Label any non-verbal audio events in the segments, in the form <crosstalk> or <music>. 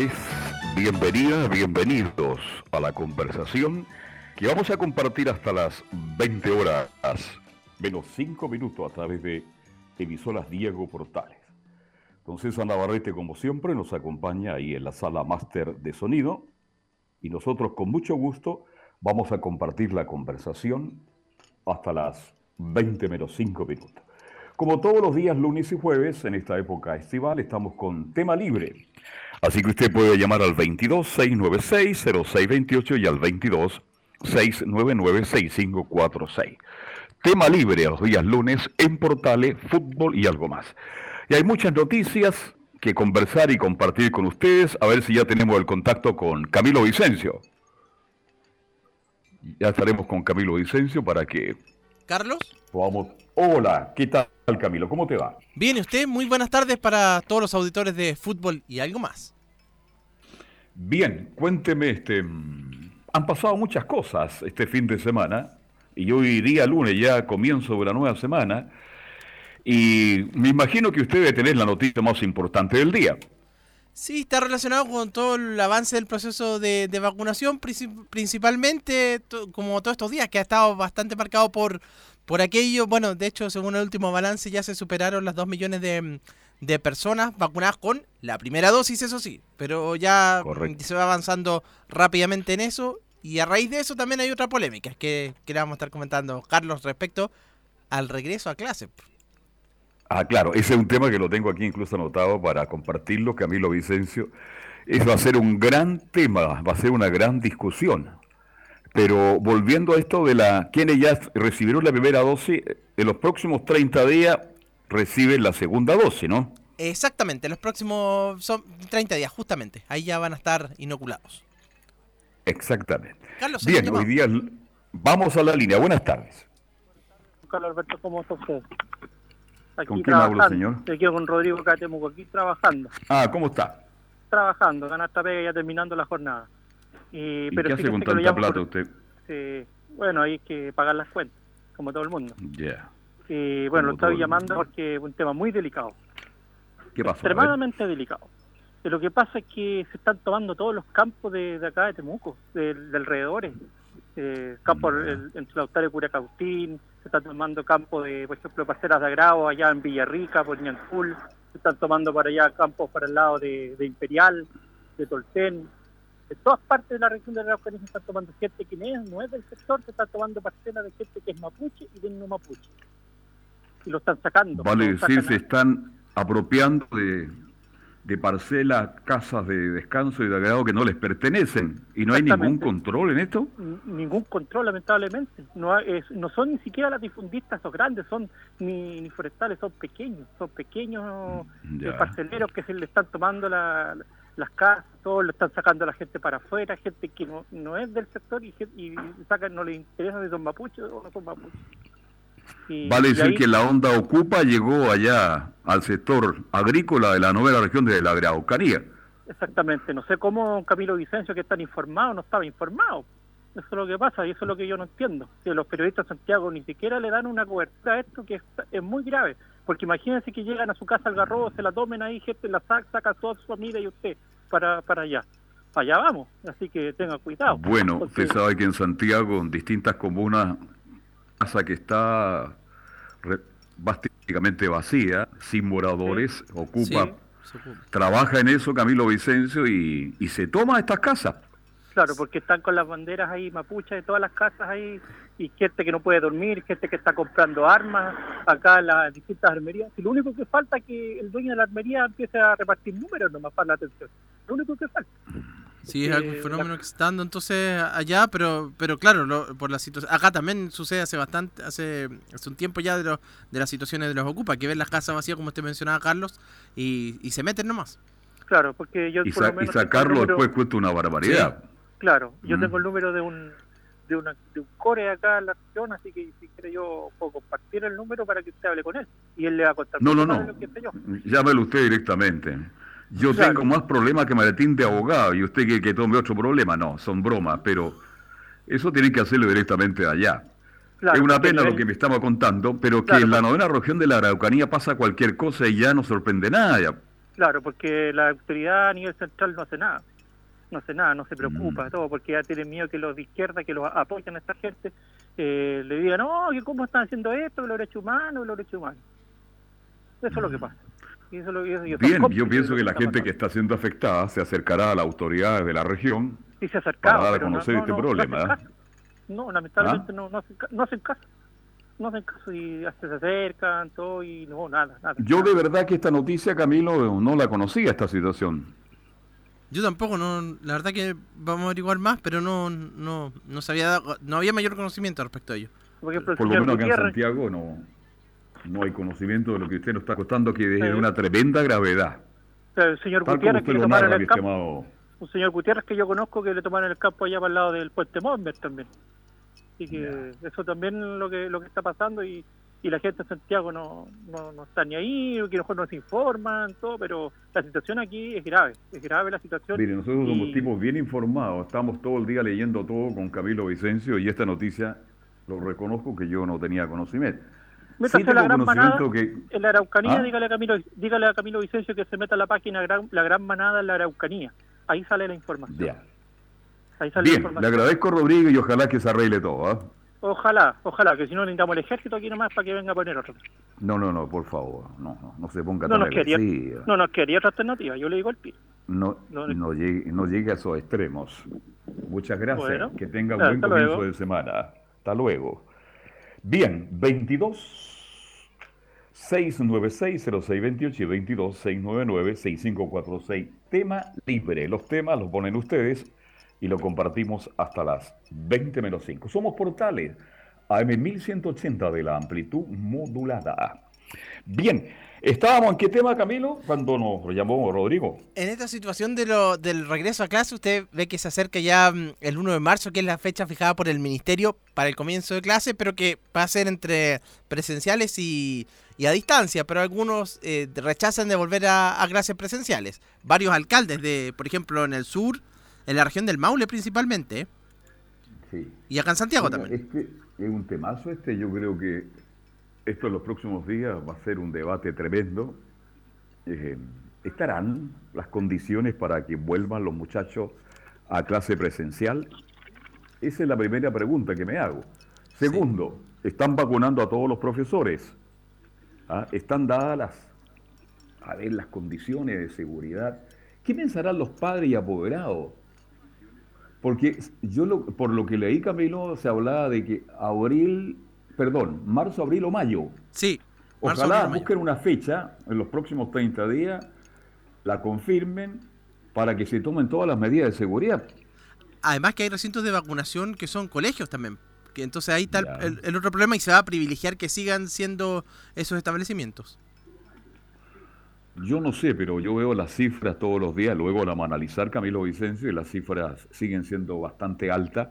Tardes, bienvenidas, bienvenidos a la conversación que vamos a compartir hasta las 20 horas, menos 5 minutos a través de emisoras Diego Portales. Entonces Ana Navarrete, como siempre, nos acompaña ahí en la sala máster de sonido y nosotros con mucho gusto vamos a compartir la conversación hasta las 20 menos 5 minutos. Como todos los días, lunes y jueves, en esta época estival, estamos con tema libre. Así que usted puede llamar al 22 696 0628 y al 22 699 6546. Tema libre a los días lunes en Portales, Fútbol y algo más. Y hay muchas noticias que conversar y compartir con ustedes. A ver si ya tenemos el contacto con Camilo Vicencio. Ya estaremos con Camilo Vicencio para que... Carlos. Podamos... Hola, ¿qué tal Camilo? ¿Cómo te va? Bien, ¿y usted? Muy buenas tardes para todos los auditores de fútbol y algo más. Bien, cuénteme, este, mm, han pasado muchas cosas este fin de semana y hoy día lunes ya comienzo de la nueva semana y me imagino que usted debe tener la noticia más importante del día. Sí, está relacionado con todo el avance del proceso de, vacunación, principalmente como todos estos días, que ha estado bastante marcado por, por aquello. Bueno, de hecho, según el último balance, ya se superaron las 2 millones de, de personas vacunadas con la primera dosis, eso sí, pero ya se va avanzando rápidamente en eso. Y a raíz de eso también hay otra polémica que, que le vamos a estar comentando, Carlos, respecto al regreso a clase. Ah, claro, ese es un tema que lo tengo aquí incluso anotado para compartirlo, Camilo Vicencio. Eso va a ser un gran tema, va a ser una gran discusión. Pero volviendo a esto de la quienes ya recibieron la primera dosis, en los próximos 30 días reciben la segunda dosis, ¿no? Exactamente, los próximos son 30 días, justamente. Ahí ya van a estar inoculados. Exactamente. Carlos, Bien, hoy día vamos a la línea. Buenas tardes. Carlos Alberto, ¿cómo está usted? ¿Con quién hablo, señor? Aquí con Rodrigo Catemuco, aquí trabajando. Ah, ¿cómo está? Trabajando, esta pega ya terminando la jornada. ¿Y pero qué hace con tanta plata usted? bueno, hay que pagar las cuentas, como todo el mundo. Ya. Y bueno, lo estaba llamando porque es un tema muy delicado. ¿Qué pasa? Extremadamente delicado. lo que pasa es que se están tomando todos los campos de, acá de Temuco, de, alrededores. Eh, campo entre Lautaro y Curacautín, se están tomando campos de, por ejemplo, parcelas de agrado allá en Villarrica, por Ñanful, se están tomando para allá campos para el lado de, Imperial, de Tolten, de todas partes de la región de Araucanía se están tomando gente que no es, del sector, se están tomando parcelas de gente que es mapuche y de no mapuche. Y lo están sacando. Vale decir, se están apropiando de, de parcelas, casas de descanso y de agrado que no les pertenecen. ¿Y no hay ningún control en esto? Ningún control, lamentablemente. No, no son ni siquiera las difundistas o grandes, son ni, forestales, son pequeños. Son pequeños mm, parceleros que se le están tomando las casas, todos le están sacando a la gente para afuera, gente que no, no es del sector y, y sacan, no les interesa si son mapuches o no son mapuches vale decir que la onda Ocupa llegó allá al sector agrícola de la novela región de la Araucanía. Exactamente, no sé cómo Camilo Vicencio, que tan informado, no estaba informado. Eso es lo que pasa y eso es lo que yo no entiendo. Que los periodistas de Santiago ni siquiera le dan una cobertura a esto que es, muy grave. Porque imagínense que llegan a su casa al garrobo, se la tomen ahí, gente la saca, saca toda su familia y usted para, para allá. Allá vamos, así que tenga cuidado. Bueno, usted sabe que en Santiago, en distintas comunas, casa que está básicamente vacía, sin moradores, ocupa, trabaja en eso Camilo Vicencio y, se toma estas casas. Claro, porque están con las banderas ahí mapuchas de todas las casas ahí y gente que no puede dormir, gente que está comprando armas acá en las distintas armerías. Y lo único que falta es que el dueño de la armería empiece a repartir números nomás para la atención. Lo único que falta. Sí, es algún fenómeno que está dando entonces allá, pero pero claro, por la situación. Acá también sucede hace bastante, hace, hace un tiempo ya de, de las situaciones de los ocupa, que ven las casas vacías, como usted mencionaba, Carlos, y, y se meten nomás. Claro, porque yo. Y, sacarlo después cuesta una barbaridad. Claro, yo mm. tengo el número de un, de, una, de un core acá en la región, así que si quiere yo puedo compartir el número para que usted hable con él y él le va a contar. No, no, no. Llámelo usted directamente. Yo tengo más problemas que maletín de abogado y usted que, que tome otro problema. No, son bromas, pero eso tiene que hacerlo directamente allá. es una pena lo que me estaba contando, pero que en la novena región de la Araucanía pasa cualquier cosa y ya no sorprende nada. Claro, porque la autoridad a nivel central no hace nada. No hace nada, no se preocupa, mm. todo, porque ya tienen miedo que los de izquierda, que los apoyan a esta gente, eh, le digan, no, que cómo están haciendo esto, los derechos humanos, los derechos humanos. Eso es lo que mm. pasa. Bien, yo pienso que la gente que está siendo afectada se acercará a las autoridades de la región y se para dar a conocer este problema. No, lamentablemente ¿Ah? no, no, hacen, caso. No hacen caso y hasta se acercan, todo y no, nada, nada. Yo de verdad que esta noticia, Camilo, no la conocía, esta situación. Yo tampoco, no, la verdad que vamos a averiguar más, pero no, no, no sabía, no había mayor conocimiento respecto a ello. Por, lo menos acá en Santiago no, no hay conocimiento de lo que usted nos está costando, que es de una tremenda gravedad. el señor Gutiérrez que le tomaron el campo, un señor Gutiérrez que yo conozco que le tomaron el campo allá para el lado del puente Monver también. Así que eso también lo que lo que está pasando y, y la gente de Santiago no, no, no está ni ahí, que a lo mejor no se informan, todo, pero la situación aquí es grave, es grave la situación. Mire, nosotros somos tipos bien informados, estamos todo el día leyendo todo con Camilo Vicencio y esta noticia lo reconozco que yo no tenía conocimiento métase la gran manada en la Araucanía, ¿Ah? dígale, a Camilo, dígale a Camilo Vicencio que se meta a la página La Gran Manada en la Araucanía. Ahí sale la información. Ahí sale Bien, la información. le agradezco Rodrigo y ojalá que se arregle todo. ¿ah? Ojalá, ojalá, que si no necesitamos el ejército aquí nomás para que venga a poner otro. No, no, no, por favor, no, no, no se ponga no tan nos quería, No nos quería otra alternativa, yo le digo al pie. No, no, llegue, no llegue a esos extremos. Muchas gracias, que tenga un buen comienzo de semana. Hasta luego. Bien, 22 696-0628 y 22-699-6546. Tema libre. Los temas los ponen ustedes y lo compartimos hasta las 20 menos 5. Somos portales AM 1180 de la amplitud modulada. Bien, Estábamos en qué tema, Camilo, cuando nos llamó Rodrigo. En esta situación de lo, del regreso a clase, usted ve que se acerca ya mm, el 1 de marzo, que es la fecha fijada por el Ministerio para el comienzo de clase, pero que va a ser entre presenciales y, a distancia, pero algunos eh, rechazan de volver a, clases presenciales. Varios alcaldes, de, por ejemplo, en el sur, en la región del Maule principalmente. Sí. Y acá en Santiago también. Es que es un temazo este, yo creo que esto en los próximos días va a ser un debate tremendo. Eh, ¿Estarán las condiciones para que vuelvan los muchachos a clase presencial? Esa es la primera pregunta que me hago. Segundo, ¿están vacunando a todos los profesores? ¿Ah? ¿Están dadas las, a ver, las condiciones de seguridad? ¿Qué pensarán los padres y apoderados? Porque yo por lo que leí, Camilo, se hablaba de que abril perdón, marzo, abril o mayo. Sí. Ojalá busquen una fecha en los próximos 30 días, la confirmen para que se tomen todas las medidas de seguridad. Además que hay recintos de vacunación que son colegios también. Que entonces ahí está el, otro problema y se va a privilegiar que sigan siendo esos establecimientos. Yo no sé, pero yo veo las cifras todos los días, luego la vamos a analizar Camilo Vicencio y las cifras siguen siendo bastante altas,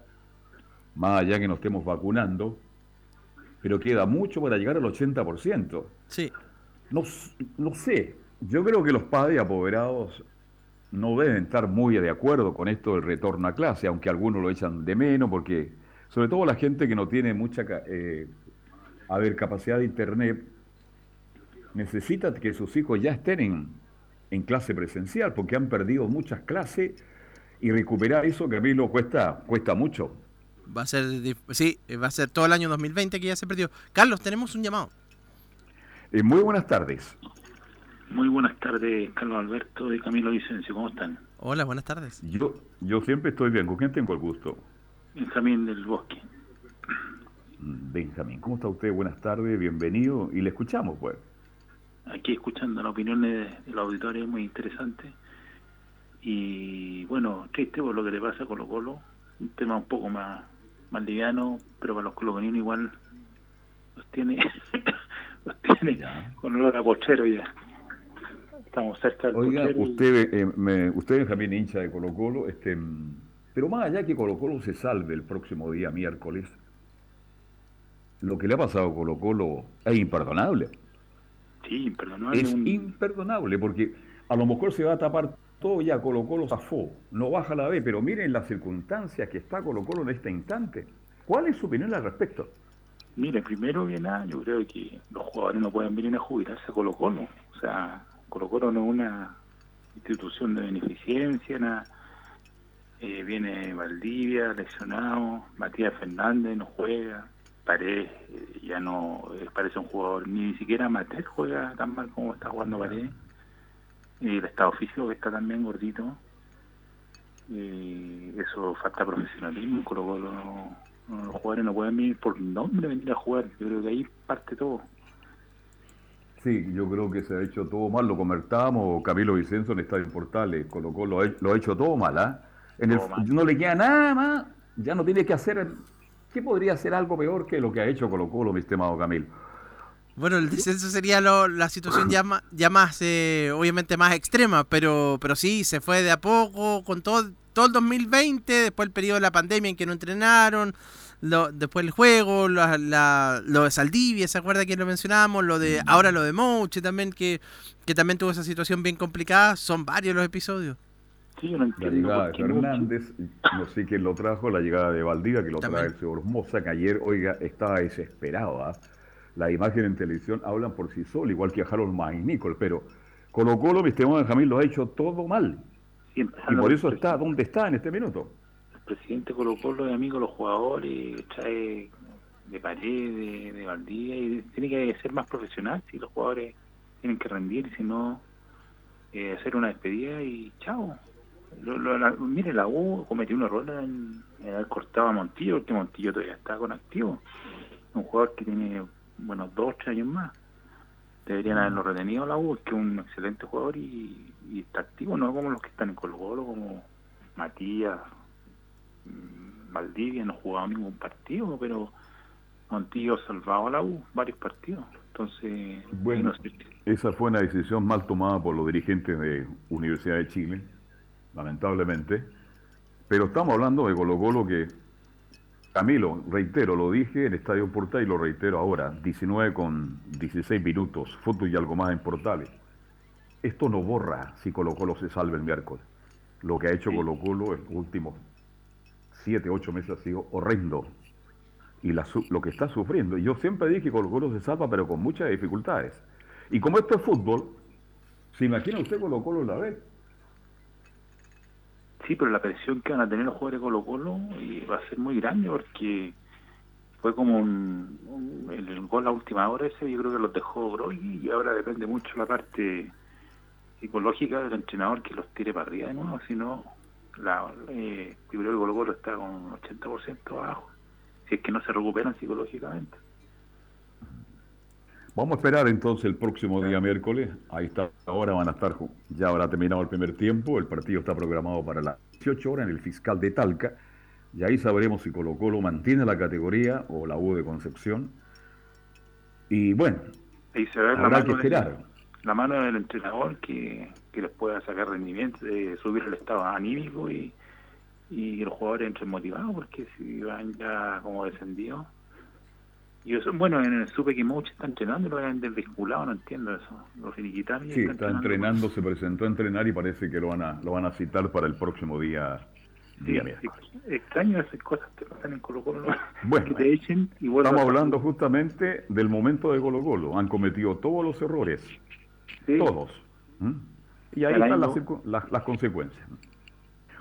más allá que nos estemos vacunando pero queda mucho para llegar al 80%. Sí. No, no sé, yo creo que los padres apoderados no deben estar muy de acuerdo con esto del retorno a clase, aunque algunos lo echan de menos, porque sobre todo la gente que no tiene mucha eh, a ver, capacidad de internet, necesita que sus hijos ya estén en, en clase presencial, porque han perdido muchas clases y recuperar eso, que a mí lo cuesta, cuesta mucho. Va a ser, sí, va a ser todo el año 2020 que ya se perdió. Carlos, tenemos un llamado. Eh, muy buenas tardes. Muy buenas tardes, Carlos Alberto y Camilo Vicencio. ¿Cómo están? Hola, buenas tardes. Yo, yo siempre estoy bien. ¿Con quién tengo el gusto? Benjamín del Bosque. Mm, Benjamín, ¿cómo está usted? Buenas tardes, bienvenido. Y le escuchamos, pues. Aquí escuchando las opiniones de los auditores, muy interesante. Y bueno, triste por lo que le pasa a Colo Colo, un tema un poco más, más liviano, pero para los coloconinos igual los tiene, <coughs> los tiene con olor a cochero ya. Estamos cerca del Oiga, usted, eh, me- usted es también hincha de Colo Colo, este, pero más allá que Colo Colo se salve el próximo día miércoles, lo que le ha pasado a Colo Colo es imperdonable. Sí, imperdonable. Es un- imperdonable porque a lo mejor se va a tapar todo ya Colo Colo zafó, no baja la B, pero miren las circunstancias que está Colo Colo en este instante. ¿Cuál es su opinión al respecto? Mire, primero que nada, yo creo que los jugadores no pueden venir a jubilarse a Colo Colo. O sea, Colo Colo no es una institución de beneficencia, nada. Eh, viene Valdivia, lesionado, Matías Fernández no juega, Paredes eh, ya no eh, parece un jugador, ni siquiera Matés juega tan mal como está jugando Paredes. Y el estado físico que está también gordito. Y eso falta profesionalismo, Colo los jugadores no pueden venir por nombre venir a jugar, yo creo que ahí parte todo. Sí, yo creo que se ha hecho todo mal, lo comentábamos Camilo Vicenzo en Estadio Portales, Colo Colo lo ha- lo ha hecho todo mal. En el- Todo mal. no le queda nada más, ya no tiene que hacer, ¿qué podría ser algo peor que lo que ha hecho Colo Colo, mi estimado Camilo? Bueno, el descenso sería lo- la situación ya más, ya más eh, obviamente más extrema, pero, pero sí, se fue de a poco, con todo, todo el 2020, después el periodo de la pandemia en que no entrenaron, lo- después el juego, la- la- lo de Saldivia, ¿se acuerda que lo mencionábamos? Lo de, ahora lo de Mouche también, que, que también tuvo esa situación bien complicada, son varios los episodios. Sí, yo no La llegada de Fernández, no sé quién lo trajo, la llegada de Valdivia, que lo trae el señor Moza, que ayer, oiga, estaba desesperado. ¿ah? Las imágenes en televisión hablan por sí solas, igual que a Harold McNichol, pero Colo Colo, mi estimado Benjamín, lo ha hecho todo mal. sí, Y por eso está donde está en este minuto. El presidente Colo Colo es amigo de los jugadores, trae de pared, de, de Valdivia, y tiene que ser más profesional si los jugadores tienen que rendir, y si no, eh, hacer una despedida y chao. Lo, lo- la- mire, la U cometió un error en, en haber cortado a Montillo, porque Montillo todavía está con activo. Un jugador que tiene, bueno, dos, tres años más. Deberían haberlo retenido la U, que es un excelente jugador y, y está activo, no como los que están en Colo Colo, como Matías, mm, Valdivia, no ha jugado ningún partido, pero Montillo ha salvado a la U varios partidos. Entonces, Bueno. no sé, Esa fue una decisión mal tomada por los dirigentes de Universidad de Chile, lamentablemente. Pero estamos hablando de Colo Colo que, Camilo, reitero, lo dije en Estadio Portal y lo reitero ahora, 19 con 16 minutos, fútbol y algo más en Portales. Esto no borra si Colo Colo se salve el miércoles. Lo que ha hecho Sí. Colo Colo en los últimos 7, 8 meses ha sido horrendo. Y la lo que está sufriendo. Y yo siempre dije que Colo Colo se salva, pero con muchas dificultades. Y como esto es fútbol, ¿se imagina usted Colo Colo en la vez? Sí, pero la presión que van a tener los jugadores de Colo Colo y va a ser muy grande porque fue como un, el, el gol a última hora ese, yo creo que los dejó Brogui y ahora depende mucho la parte psicológica del entrenador que los tire para arriba de nuevo, si no, la, eh, que Colo Colo está con un 80% abajo, si es que no se recuperan psicológicamente. Vamos a esperar entonces el próximo día miércoles. Ahí está, ahora van a estar, ya habrá terminado el primer tiempo. El partido está programado para las 18 horas en el fiscal de Talca. Y ahí sabremos si Colo Colo mantiene la categoría o la U de Concepción. Y bueno, Ahí se ve la habrá que mano, del, esperar. la mano del entrenador que, que les pueda sacar rendimiento, de subir el estado anímico y, y los jugadores entren motivados, porque si van ya como descendidos. Y eso, bueno, en el supe que Mouch está entrenando lo habían desvinculado, no entiendo eso. Lo finiquitaron y Sí, está entrenando, se presentó a entrenar y parece que lo van a, lo van a citar para el próximo día, Sí, día extraño esas cosas que pasan en Colo Colo, ¿no? Bueno, <laughs> que te echen y vuelvan Estamos a- hablando justamente del momento de Colo Colo. Han cometido todos los errores, Sí. todos. ¿Mm? Y ahí están las, las- las consecuencias.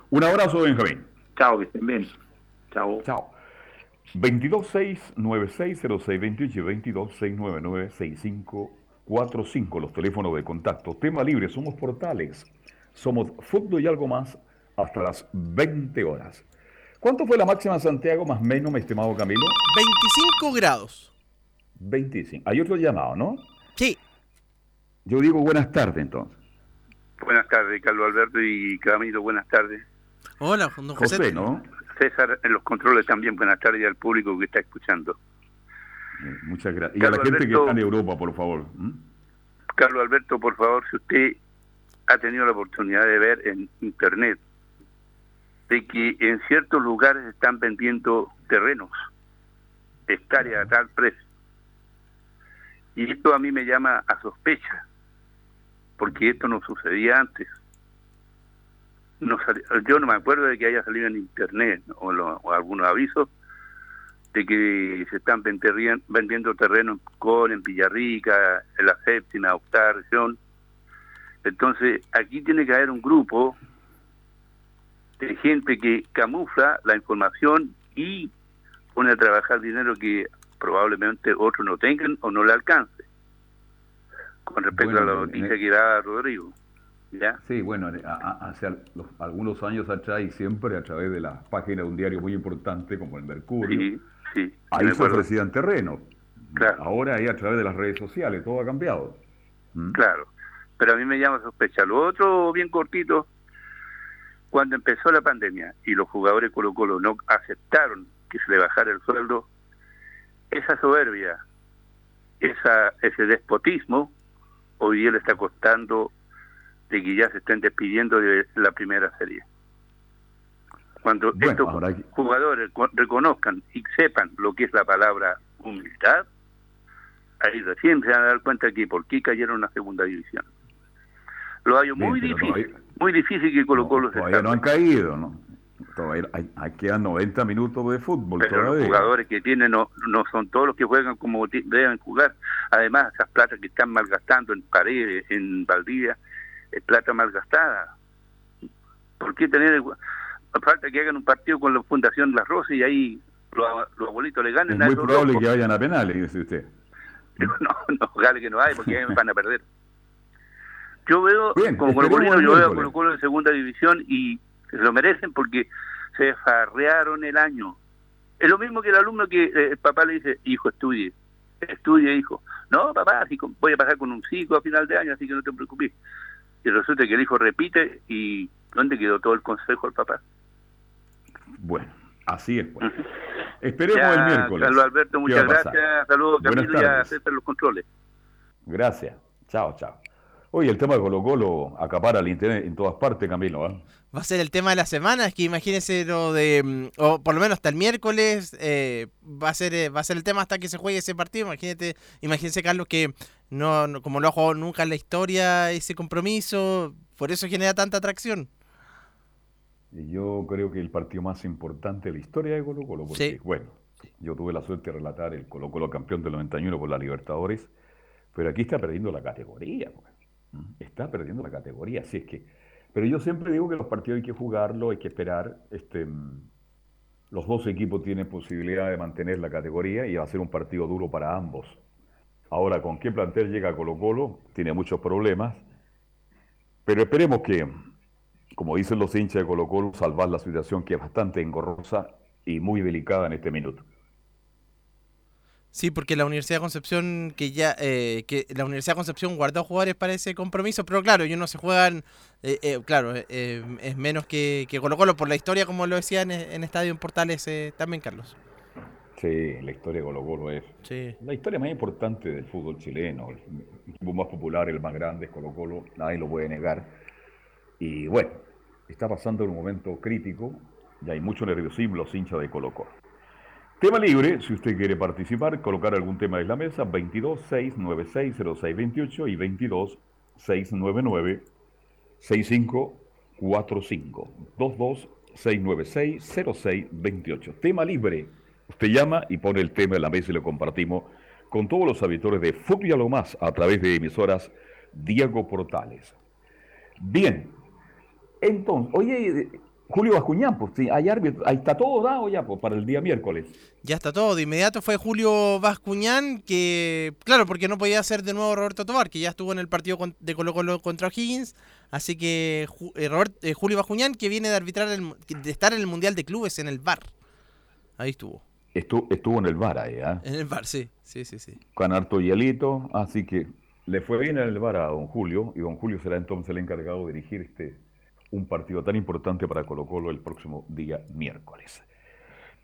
Un abrazo, Benjamín. Chao, que estén bien. Chao. Chao. 226960628 y 226996545, los teléfonos de contacto. Tema libre, somos portales. Somos fútbol y algo más hasta las 20 horas. ¿Cuánto fue la máxima en Santiago más menos, mi estimado Camilo? 25 grados. 25. Hay otro llamado, ¿no? Sí. Yo digo buenas tardes entonces. Buenas tardes, Carlos Alberto y Camilo, buenas tardes. Hola, don José. José, ¿no? César, en los controles también, buenas tardes al público que está escuchando. Eh, Muchas gracias. Y a la gente que está en Europa, por favor. Carlos Alberto, por favor, si usted ha tenido la oportunidad de ver en internet de que en ciertos lugares están vendiendo terrenos, hectáreas a tal precio. Y esto a mí me llama a sospecha, porque esto no sucedía antes. No sali- yo no me acuerdo de que haya salido en internet o, lo- o algunos avisos de que se están vendiendo terreno en Con, en Villarrica, en la séptima, octava región. Entonces, aquí tiene que haber un grupo de gente que camufla la información y pone a trabajar dinero que probablemente otros no tengan o no le alcance. Con respecto Bueno, a la noticia en- que da Rodrigo. ¿Ya? Sí, bueno, hace los- algunos años atrás y siempre a través de la página de un diario muy importante como el Mercurio, Sí, sí. ahí se ofrecían terrenos. Claro. Ahora ahí a través de las redes sociales, todo ha cambiado. ¿m? Claro, pero a mí me llama sospecha. Lo otro, bien cortito, cuando empezó la pandemia y los jugadores Colo Colo no aceptaron que se le bajara el sueldo, esa soberbia, esa, ese despotismo, hoy día le está costando de que ya se estén despidiendo de la primera serie. Cuando Bueno, estos ahora jugadores co- reconozcan y sepan lo que es la palabra humildad, ahí recién se van a dar cuenta que por qué cayeron a segunda división. Lo hallo muy difícil, todavía- muy difícil que Colo No, Colo se todavía no han caído, ¿no? Todavía hay, hay- quedan 90 minutos de fútbol pero todavía. los jugadores que tienen no, no son todos los que juegan como deben jugar. Además, esas platas que están malgastando en Paredes, en Valdivia, es plata malgastada. ¿Por qué tener... Falta que hagan un partido con la Fundación Las Rosas y ahí los, los abuelitos le ganen es muy probable locos. que vayan a penales, dice usted. <laughs> No, no, ojalá que no hay, porque ahí van a perder. Yo veo, Bien, como Colo Colo, yo veo. Colo Colo en segunda división y se lo merecen porque se farrearon el año. Es lo mismo que el alumno que eh, el papá le dice, hijo, estudie, estudie, hijo. No, papá, con- voy a pasar con un 5 a final de año, así que no te preocupes. Y resulta que el hijo repite y ¿dónde quedó todo el consejo del papá? Bueno, así es. Pues. Esperemos Ya, el miércoles. Carlos Alberto, ¿Qué muchas gracias. Saludos, Camilo, y a. César los controles. Gracias. Chao, chao. Oye, el tema de Colo Colo acapara el internet en todas partes, Camilo. ¿eh? Va a ser el tema de la semana, es que imagínense lo de, mm, o por lo menos hasta el miércoles, eh, va a ser eh, va a ser el tema hasta que se juegue ese partido. Imagínate, imagínense Carlos que no, no- como no ha jugado nunca en la historia ese compromiso, por eso genera tanta atracción. Y yo creo que el partido más importante de la historia de Colo Colo, porque, Sí. bueno, yo tuve la suerte de relatar el Colo Colo campeón del 91 por la Libertadores, pero aquí está perdiendo la categoría. pues. ¿Mm? Está perdiendo la categoría, así es que... Pero yo siempre digo que los partidos hay que jugarlo, hay que esperar. Este, mm, los dos equipos tienen posibilidad de mantener la categoría y va a ser un partido duro para ambos. Ahora, ¿con qué plantel llega Colo Colo? Tiene muchos problemas, pero esperemos que, como dicen los hinchas de Colo Colo, salvar la situación que es bastante engorrosa y muy delicada en este minuto. Sí, porque la Universidad de Concepción, que ya, eh, que la Universidad de Concepción guardó jugadores para ese compromiso, pero claro, ellos no se juegan, eh, eh, claro, eh, eh, es menos que, que Colo Colo por la historia, como lo decían en, en Estadio en Portales eh, también, Carlos. Sí, la historia de Colo Colo es Sí. la historia más importante del fútbol chileno. El equipo más popular, el más grande es Colo Colo, nadie lo puede negar. Y bueno, está pasando en un momento crítico y hay mucho nerviosismo los hinchas de Colo Colo. Tema libre, si usted quiere participar, colocar algún tema en la mesa, 22 696 0628 y 22 699 6545. 22 696 0628. Tema libre. Usted llama y pone el tema en la mesa y lo compartimos con todos los habitores de Fútbol y a lo más a través de emisoras Diego Portales. Bien. Entonces, oye, Julio Bascuñán, pues sí, hay árbitro, ahí está todo dado ya pues, para el día miércoles. Ya está todo. De inmediato fue Julio Bascuñán, que, claro, porque no podía ser de nuevo Roberto Tobar, que ya estuvo en el partido de Colo Colo contra O'Higgins. Así que eh, Robert- eh, Julio Bascuñán, que viene de arbitrar, el de estar en el Mundial de Clubes en el VAR. Ahí estuvo. Estuvo, estuvo en el bar ahí, ¿ah? En el VAR, sí. Sí, sí, sí. con harto hielito, así que le fue bien en el bar a don Julio y don Julio será entonces el encargado de dirigir este un partido tan importante para Colo Colo el próximo día miércoles.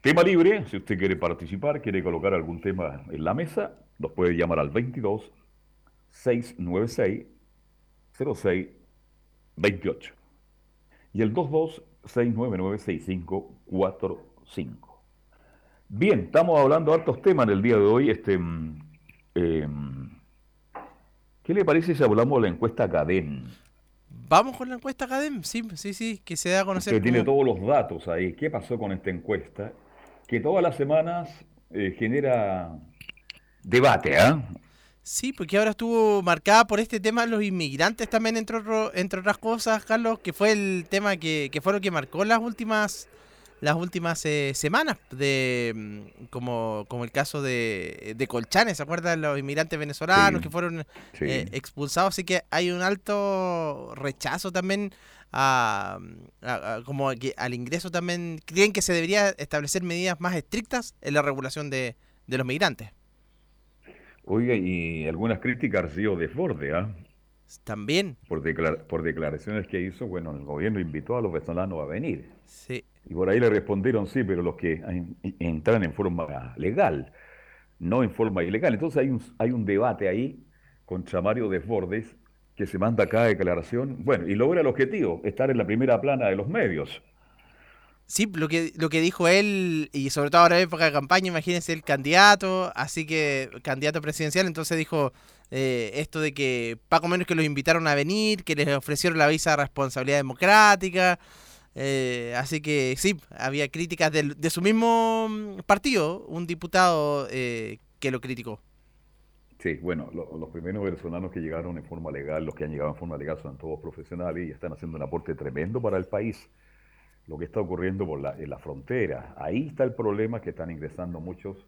Tema libre, si usted quiere participar, quiere colocar algún tema en la mesa, nos puede llamar al 22 696 06 28 y el 22 699 6545. Bien, estamos hablando de hartos temas en el día de hoy. Este, mm, em, ¿Qué le parece si hablamos de la encuesta Cadem? Vamos con la encuesta Cadem, sí, sí, sí, que se da a conocer. Usted tiene todos los datos ahí. ¿Qué pasó con esta encuesta? Que todas las semanas eh, genera debate, ¿ah? Sí, porque ahora estuvo marcada por este tema los inmigrantes también, entre, entre otras cosas, Carlos, que fue el tema que, que fue lo que marcó las últimas las últimas eh, semanas, de mm, como, como el caso de, de Colchanes, ¿se acuerdan? Los inmigrantes venezolanos que fueron eh, expulsados, así que hay un alto rechazo también a, como que al ingreso también, creen que se debería establecer medidas más estrictas en la regulación de, de los migrantes. Oiga, y algunas críticas desborde, ¿ah? También. Por, por declaraciones que hizo, bueno, el gobierno invitó a los venezolanos a venir. Sí. Y por ahí le respondieron, sí, pero los que entran en forma legal, no en forma ilegal. Entonces hay un, hay un debate ahí contra Mario Desbordes que se manda cada declaración, bueno, y logra el objetivo, estar en la primera plana de los medios. Sí, lo que, lo que dijo él, y sobre todo ahora en época de campaña, imagínense el candidato, así que candidato presidencial, entonces dijo eh, esto de que Paco Menos que los invitaron a venir, que les ofrecieron la visa de responsabilidad democrática, eh, así que sí, había críticas de, su mismo mm, partido, un diputado eh, que lo criticó. Sí, bueno, los primeros venezolanos que llegaron en forma legal, los que han llegado en forma legal son todos profesionales y están haciendo un aporte tremendo para el país. Lo que está ocurriendo por la, en la frontera, ahí está el problema que están ingresando muchos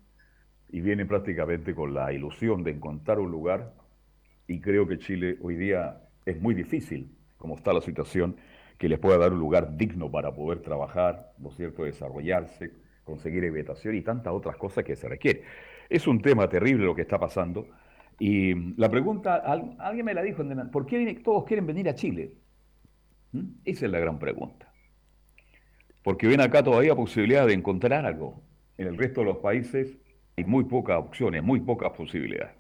y vienen prácticamente con la ilusión de encontrar un lugar y creo que Chile hoy día es muy difícil, como está la situación, que les pueda dar un lugar digno para poder trabajar, ¿no es cierto?, desarrollarse, conseguir evitación y tantas otras cosas que se requiere. Es un tema terrible lo que está pasando. Y la pregunta, alguien me la dijo, ¿por qué todos quieren venir a Chile? ¿Mm? Esa es la gran pregunta. Porque ven acá todavía posibilidad de encontrar algo. En el resto de los países hay muy pocas opciones, muy pocas posibilidades.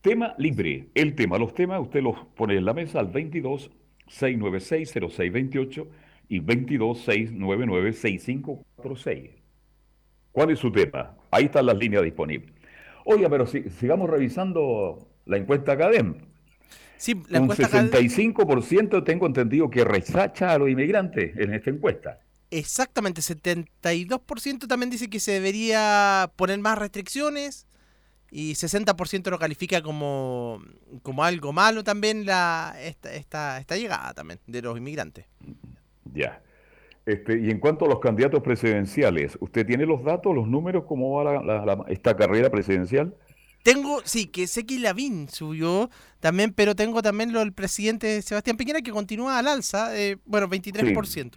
Tema libre. El tema, los temas, usted los pone en la mesa al 22 696-0628 y 22699-6546. ¿Cuál es su tema? Ahí están las líneas disponibles. Oiga, pero si, sigamos revisando la encuesta Academ. Sí, la Un 65% tengo entendido que rechaza a los inmigrantes en esta encuesta. Exactamente, 72% también dice que se debería poner más restricciones y 60% lo califica como, como algo malo también la esta, esta, esta llegada también de los inmigrantes. Ya. Este, y en cuanto a los candidatos presidenciales, ¿usted tiene los datos, los números, cómo va esta carrera presidencial? Tengo, sí, que sé que Lavín subió también, pero tengo también lo del presidente Sebastián Piñera que continúa al alza, eh, bueno, 23%.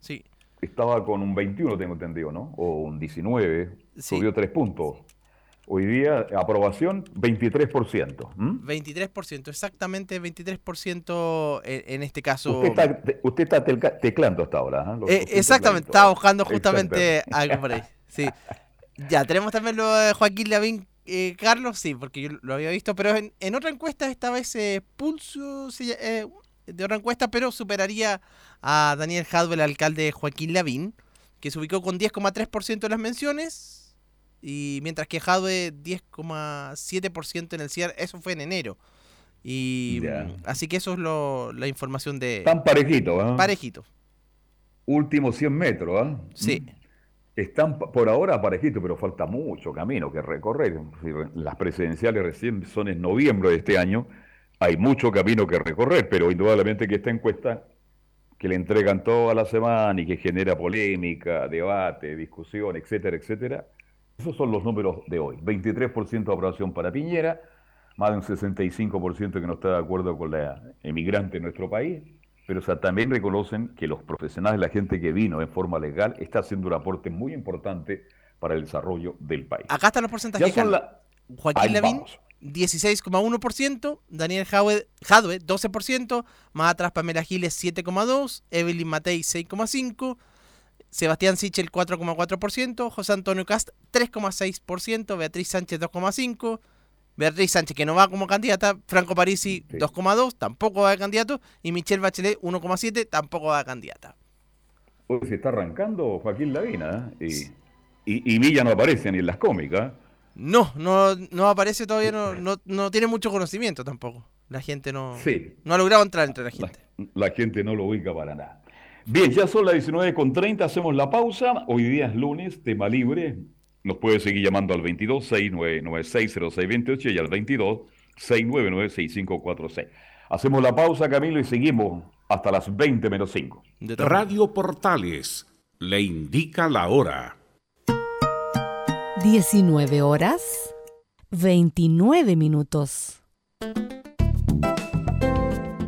Sí. Estaba con un 21, tengo entendido, ¿no? O un 19, subió 3 puntos. Hoy día, aprobación, 23%. 23%, exactamente 23% en, en este caso. Usted está, teclando hasta ahora. ¿eh? Eh, exactamente, estaba buscando justamente algo por ahí. Sí. Ya, tenemos también lo de Joaquín Lavín, eh, Carlos, sí, porque yo lo había visto, pero en, otra encuesta esta vez Pulso de otra encuesta, pero superaría a Daniel Jadwell, alcalde Joaquín Lavín, que se ubicó con 10,3% de las menciones y mientras que Jadwe 10,7% en el cierre, eso fue en enero. Y así que eso es lo, la información de... Están parejitos, ¿ah? Parejitos. Últimos 100 metros, ¿ah? Sí. Mm. Están por ahora parejitos, pero falta mucho camino que recorrer. Las presidenciales recién son en noviembre de este año. Hay mucho camino que recorrer, pero indudablemente que esta encuesta que le entregan toda la semana y que genera polémica, debate, discusión, etcétera, etcétera, esos son los números de hoy. 23% de aprobación para Piñera, más de un 65% que no está de acuerdo con la emigrante en nuestro país, pero también reconocen que los profesionales, la gente que vino en forma legal, está haciendo un aporte muy importante para el desarrollo del país. Acá están los porcentajes. Joaquín Levín, 16,1%, Daniel Jadwe, 12%, más atrás Pamela Giles 7,2%, Evelyn Matei 6,5%, Sebastián Sichel 4,4%, José Antonio Cast 3,6%, Beatriz Sánchez 2,5%, Beatriz Sánchez que no va como candidata, Franco Parisi 2,2, tampoco va de candidato, y Michelle Bachelet 1,7, tampoco va de candidata. Hoy se está arrancando Joaquín Lavina, ¿eh? y, y, Milla no aparece ni en las cómicas. No, no, no aparece todavía, no, no, tiene mucho conocimiento tampoco. La gente no, no ha logrado entrar entre la gente. La, gente no lo ubica para nada. Bien, ya son las 19.30, hacemos la pausa. Hoy día es lunes, tema libre. Nos puede seguir llamando al 22 6996 0628 y al 22 699 6546. Hacemos la pausa, Camilo, y seguimos hasta las 20 menos 5. Radio Portales le indica la hora. 19 horas 29 minutos.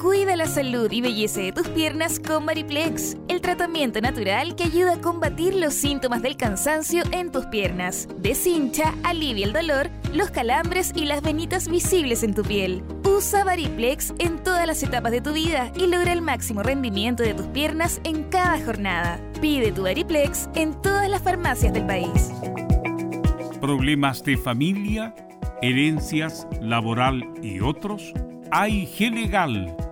Cuida la salud y belleza de tus piernas con Mariplex, el tratamiento natural que ayuda a combatir los síntomas del cansancio en tus piernas. Deshincha, alivia el dolor, los calambres y las venitas visibles en tu piel. Usa Mariplex en todas las etapas de tu vida y logra el máximo rendimiento de tus piernas en cada jornada. Pide tu Mariplex en todas las farmacias del país. ¿Problemas de familia, herencias, laboral y otros? AIG Legal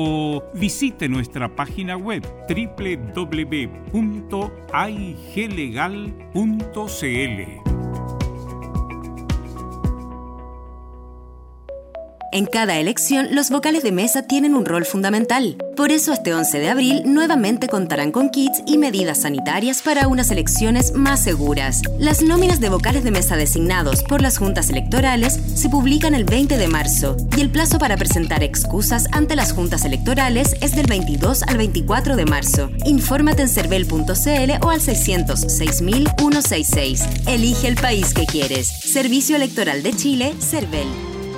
o visite nuestra página web www.iglegal.cl. En cada elección, los vocales de mesa tienen un rol fundamental. Por eso este 11 de abril nuevamente contarán con kits y medidas sanitarias para unas elecciones más seguras. Las nóminas de vocales de mesa designados por las juntas electorales se publican el 20 de marzo y el plazo para presentar excusas ante las juntas electorales es del 22 al 24 de marzo. Infórmate en cervel.cl o al 606.166. Elige el país que quieres. Servicio Electoral de Chile, Cervel.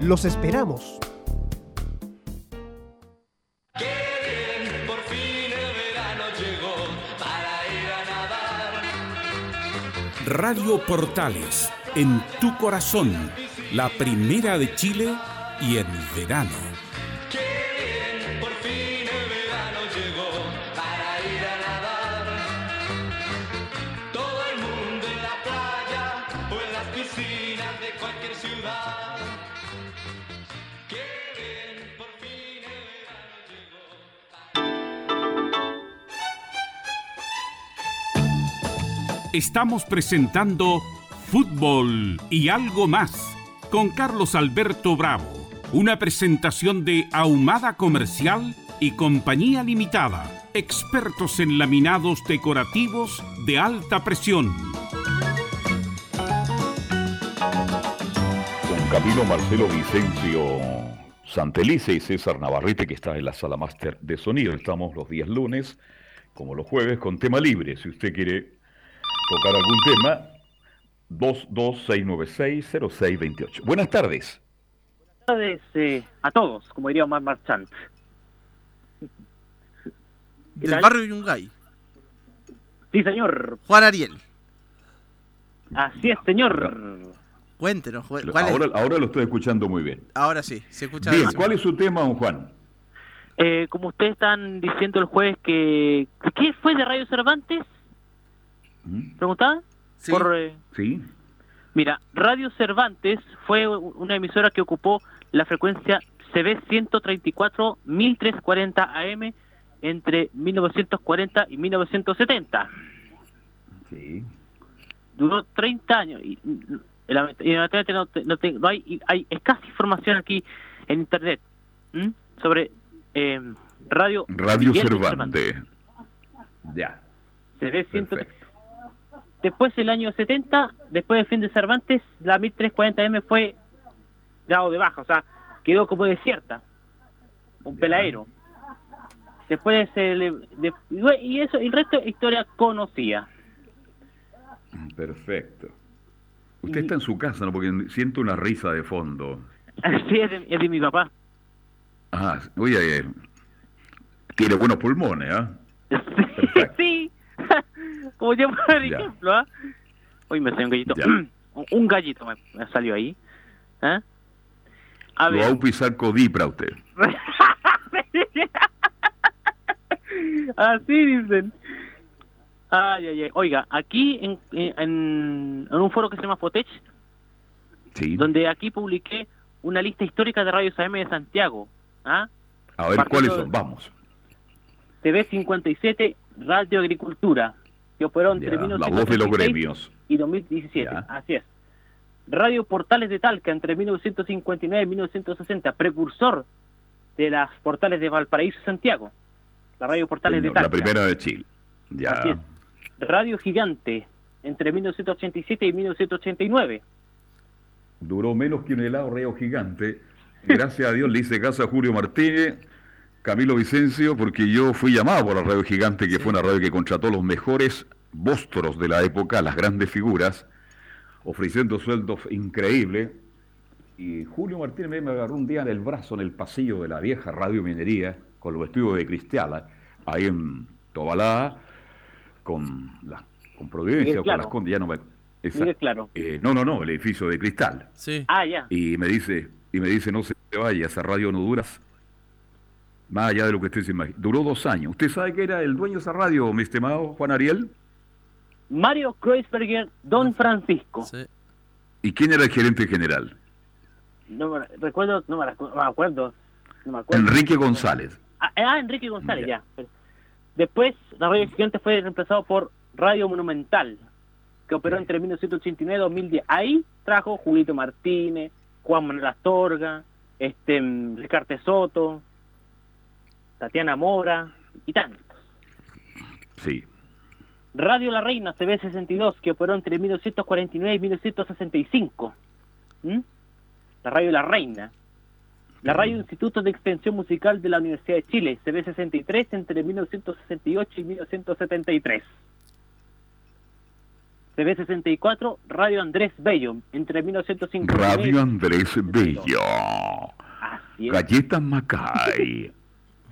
Los esperamos. Radio Portales, en tu corazón, la primera de Chile y en verano. estamos presentando Fútbol y algo más con Carlos Alberto Bravo, una presentación de Ahumada Comercial y Compañía Limitada, expertos en laminados decorativos de alta presión. Con Camilo Marcelo Vicencio Santelice y César Navarrete, que está en la sala máster de sonido. Estamos los días lunes, como los jueves, con tema libre. Si usted quiere tocar algún tema, 226960628. Buenas tardes. Buenas tardes eh, a todos, como diría Omar Marchant. Del barrio Yungay. Sí, señor. Juan Ariel. Así es, señor. Cuéntenos, ¿cuál ahora, es? ahora lo estoy escuchando muy bien. Ahora sí, se escucha Bien, bien. ¿cuál es su tema, don Juan? Eh, como ustedes están diciendo el jueves que... ¿Qué fue de Radio Cervantes? ¿Preguntaba? Sí. Por, eh, Sí. Mira, Radio Cervantes fue una emisora que ocupó la frecuencia CB 134 1340 AM entre 1940 y 1970. Sí. Duró 30 años y, y lament- y lamentablemente no, no, no hay, hay escasa información aquí en internet ¿m? sobre eh, radio Radio de Cervantes. Ya. CB 134 Después, el año 70, después del fin de Cervantes, la 1340M fue dado de baja, o sea, quedó como desierta, un peladero. Después, se le- de- y eso, el resto es historia conocida. Perfecto. Usted está en su casa, ¿no? Porque siento una risa de fondo. <laughs> Así es de, es de mi papá. Ah, oye, eh, tiene buenos pulmones, ¿ah? <laughs> sí, como yo por ejemplo, ¿ah? Hoy me salió un gallito. <clears throat> Un gallito me, me salió ahí. ¿ah? A Lo va a ver. pisar Codipra usted. <laughs> Así dicen. Ay, ay, ay. Oiga, aquí en, en, en un foro que se llama Fotech, Sí. donde aquí publiqué una lista histórica de radios AM de Santiago. ¿ah? A ver, Partiendo ¿cuáles son? Vamos. TV 57, Radio Agricultura, que operó entre Ya, la 1936 voz de los gremios. y 2017. Así es. Radio Portales de Talca entre 1959 y 1960, precursor de las portales de Valparaíso y Santiago. La Radio Portales Señor, de la Talca. primera de Chile. Ya. Así es. Radio Gigante entre 1987 y 1989. Duró menos que un helado reo gigante. Gracias a Dios le hice caso a Julio Martínez, Camilo Vicencio, porque yo fui llamado por la Radio Gigante, que fue una radio que contrató los mejores bóstros de la época, las grandes figuras, ofreciendo sueldos increíbles. Y Julio Martínez me- agarró un día en el brazo en el pasillo de la vieja Radio Minería, con los vestidos de Cristiala, ahí en Tobalá, con, la, con Providencia Miguel o con Claro. las Condes, ya no me... esa- Claro. eh, no, no, no, el edificio de cristal. Sí. Ah, ya. Y me dice, y me dice, no se vaya, esa radio no dura más allá de lo que usted se imagina. Duró dos años. ¿Usted sabe que era el dueño de esa radio, mi estimado Juan Ariel? Mario Kreuzberger, Don Francisco. ¿Y quién era el gerente general? No me recuerdo, no me, recu- no me acuerdo. No me acuerdo. Enrique González. Ah, ah, Enrique González, ya. Después, la radio gigante fue reemplazado por Radio Monumental, que operó entre 1989 y 2010. Ahí trajo Julito Martínez, Juan Manuel Astorga, este, mm, Ricardo Soto, Tatiana Mora y tantos. Sí. Radio La Reina, CB62, que operó entre 1949 y 1965. ¿Mm? La Radio La Reina. La Radio Instituto de Extensión Musical de la Universidad de Chile, CB63, entre 1968 y 1973. CB64, Radio Andrés Bello, entre 1959 Radio Andrés Bello. Galletas Macay.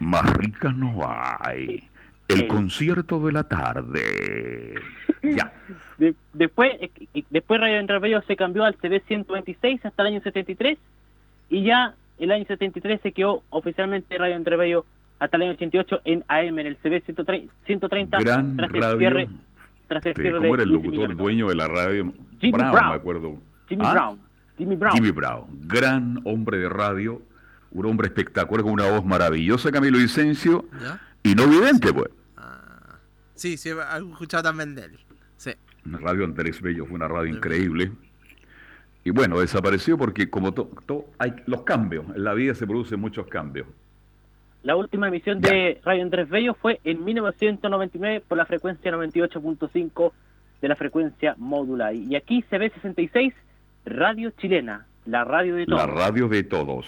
Más ricas no hay. El concierto de la tarde. Ya. <laughs> De- después, eh, y- después Radio Bello se cambió al CB 126 hasta el año 73 y ya el año 73 se quedó oficialmente Radio Bello hasta el año 88 en AM en el CB 130, 130 Gran tras el radio. cierre, tras el Este, cierre ¿Cómo era el 15 locutor dueño de la radio? Jimmy Brown, Brown. me acuerdo. Jimmy ¿Ah? Brown. Jimmy Brown. Jimmy Brown, gran hombre de radio, un hombre espectacular con una voz maravillosa, Camilo Vicencio, ¿Ya? y no vidente, pues. Sí, sí, algo escuchado también de él. Sí. Radio Andrés Bello fue una radio increíble. Y bueno, desapareció porque como to- to- hay los cambios, en la vida se producen muchos cambios. La última emisión de Radio Andrés Bello fue en 1999 por la frecuencia 98.5 de la frecuencia modular. Y aquí CB66, Radio Chilena, la radio de todos. La radio de todos.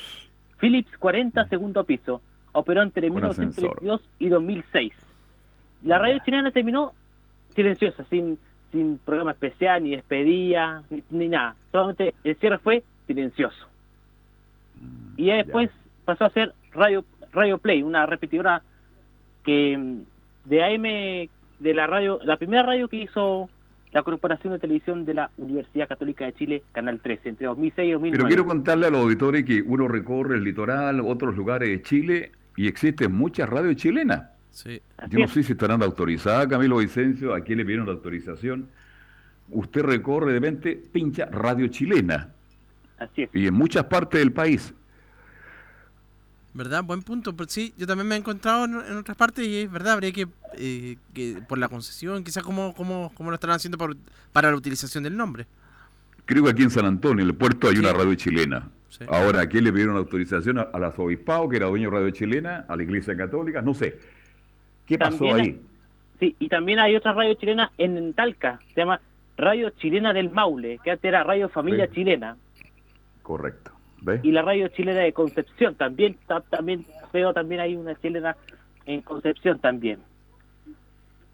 Philips 40, segundo piso. Operó entre Un 1922 y 2006. La radio chilena terminó silenciosa, sin, sin programa especial, ni despedida, ni, ni nada. Solamente el cierre fue silencioso. Y ya después pasó a ser Radio, radio Play, una repetidora que mm, de AM, de la radio, la primera radio que hizo la Corporación de Televisión de la Universidad Católica de Chile, Canal 13, entre 2006 y 2009. Pero quiero contarle a los auditores que uno recorre el litoral, otros lugares de Chile, y existen muchas radios chilenas. Sí. Yo no sé si estarán autorizadas, Camilo Vicencio, a quién le pidieron la autorización. Usted recorre de mente, pincha radio chilena. Así es. Y en muchas partes del país. ¿Verdad? Buen punto. Pero sí, yo también me he encontrado en, en otras partes y es verdad, habría que, eh, que por la concesión, quizás cómo, cómo, cómo lo estarán haciendo por- para la utilización del nombre. Creo que aquí en San Antonio, en el puerto, hay Sí. una radio chilena. Sí. Ahora, ¿a quién le pidieron autorización? A, a la Obispado, que era dueño de radio chilena, a la Iglesia Católica, no sé. ¿Qué pasó También ahí? hay- Sí, y también hay otra radio chilena en Talca, se llama Radio Chilena del Maule, que antes era Radio Familia Sí. Chilena, Correcto. Y la Radio Chilena de Concepción también, ta- también veo también hay una chilena en Concepción también.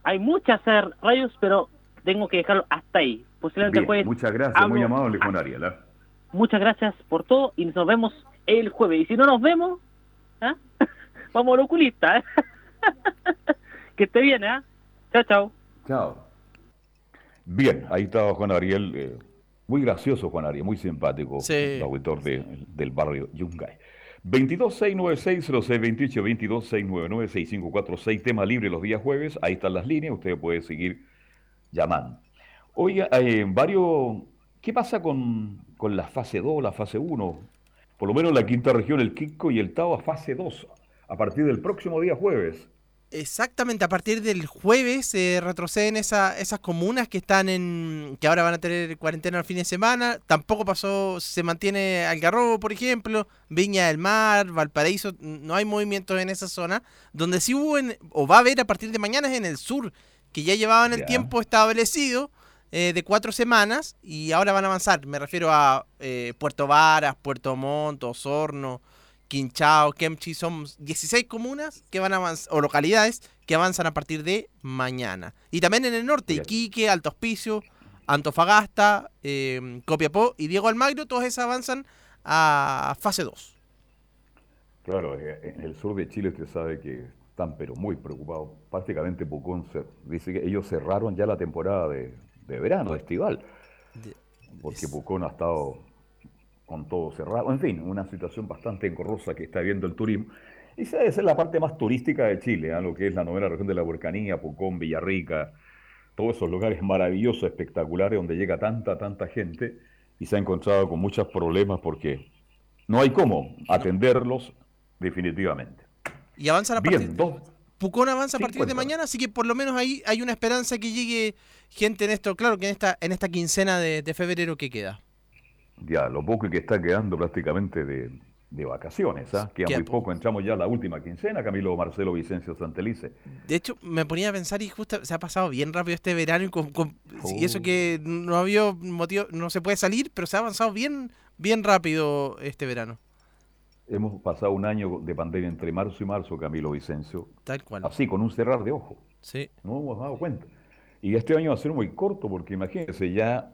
Hay muchas eh, radios, pero tengo que dejarlo hasta ahí. Posiblemente Bien, jueves muchas gracias, muy amable Juan Ariel. ¿ah? Muchas gracias por todo y nos vemos el jueves. Y si no nos vemos, ¿ah? <laughs> vamos al oculista. ¿eh? <laughs> que esté bien, ¿eh? Chao, chao. Chao. Bien, ahí estaba Juan Ariel, eh, muy gracioso Juan Ariel, muy simpático, Sí. el auditor de- del barrio Yungay. 226960628, 226996546, tema libre los días jueves, ahí están las líneas, usted puede seguir llamando. Oiga, eh, varios, ¿qué pasa con, con la fase 2, la fase 1? Por lo menos la quinta región, el Quisco y el Tao a fase 2, a partir del próximo día jueves. Exactamente, a partir del jueves se retroceden esa- esas comunas que están en. que ahora van a tener cuarentena el fin de semana. Tampoco pasó, se mantiene Algarrobo, por ejemplo, Viña del Mar, Valparaíso, no hay movimientos en esa zona. Donde sí hubo en- o va a haber a partir de mañana es en el sur, que ya llevaban el tiempo establecido eh, de cuatro semanas y ahora van a avanzar. Me refiero a eh, Puerto Varas, Puerto Montt, Osorno, Quinchao, Kemchi, son 16 comunas que van a avanzar, o localidades que avanzan a partir de mañana. Y también en el norte. Iquique, Alto Hospicio, Antofagasta, eh, Copiapó y Diego Almagro, todas esas avanzan a fase 2. Claro, eh, en el sur de Chile usted sabe que están pero muy preocupados. Prácticamente Pucón se- dice que ellos cerraron ya la temporada de, de verano, de estival, porque Pucón ha estado con todo cerrado. En fin, una situación bastante engorrosa que está viendo el turismo. Y esa debe ser la parte más turística de Chile, ¿ah? lo que es la novena región de la Volcanía, Pucón, Villarrica, todos esos lugares maravillosos, espectaculares, donde llega tanta, tanta gente y se ha encontrado con muchos problemas porque no hay cómo atenderlos definitivamente. Y avanzan a partir Bien, dos. Pucón avanza a partir de mañana, así que por lo menos ahí hay una esperanza que llegue gente en esto, claro que en esta, en esta quincena de, de febrero que queda. Ya, lo poco que está quedando prácticamente de, de vacaciones, ¿ah? Queda muy poco. entramos ya a la última quincena, Camilo Marcelo Vicencio Santelice. De hecho, me ponía a pensar y justo se ha pasado bien rápido este verano y, con- con- y eso Oh. que no había motivo, no se puede salir, pero se ha avanzado bien, bien rápido este verano. Hemos pasado un año de pandemia entre marzo y marzo, Camilo Vicencio, Tal cual. así, con un cerrar de ojo. Sí. No hemos dado cuenta. Y este año va a ser muy corto, porque imagínense, ya,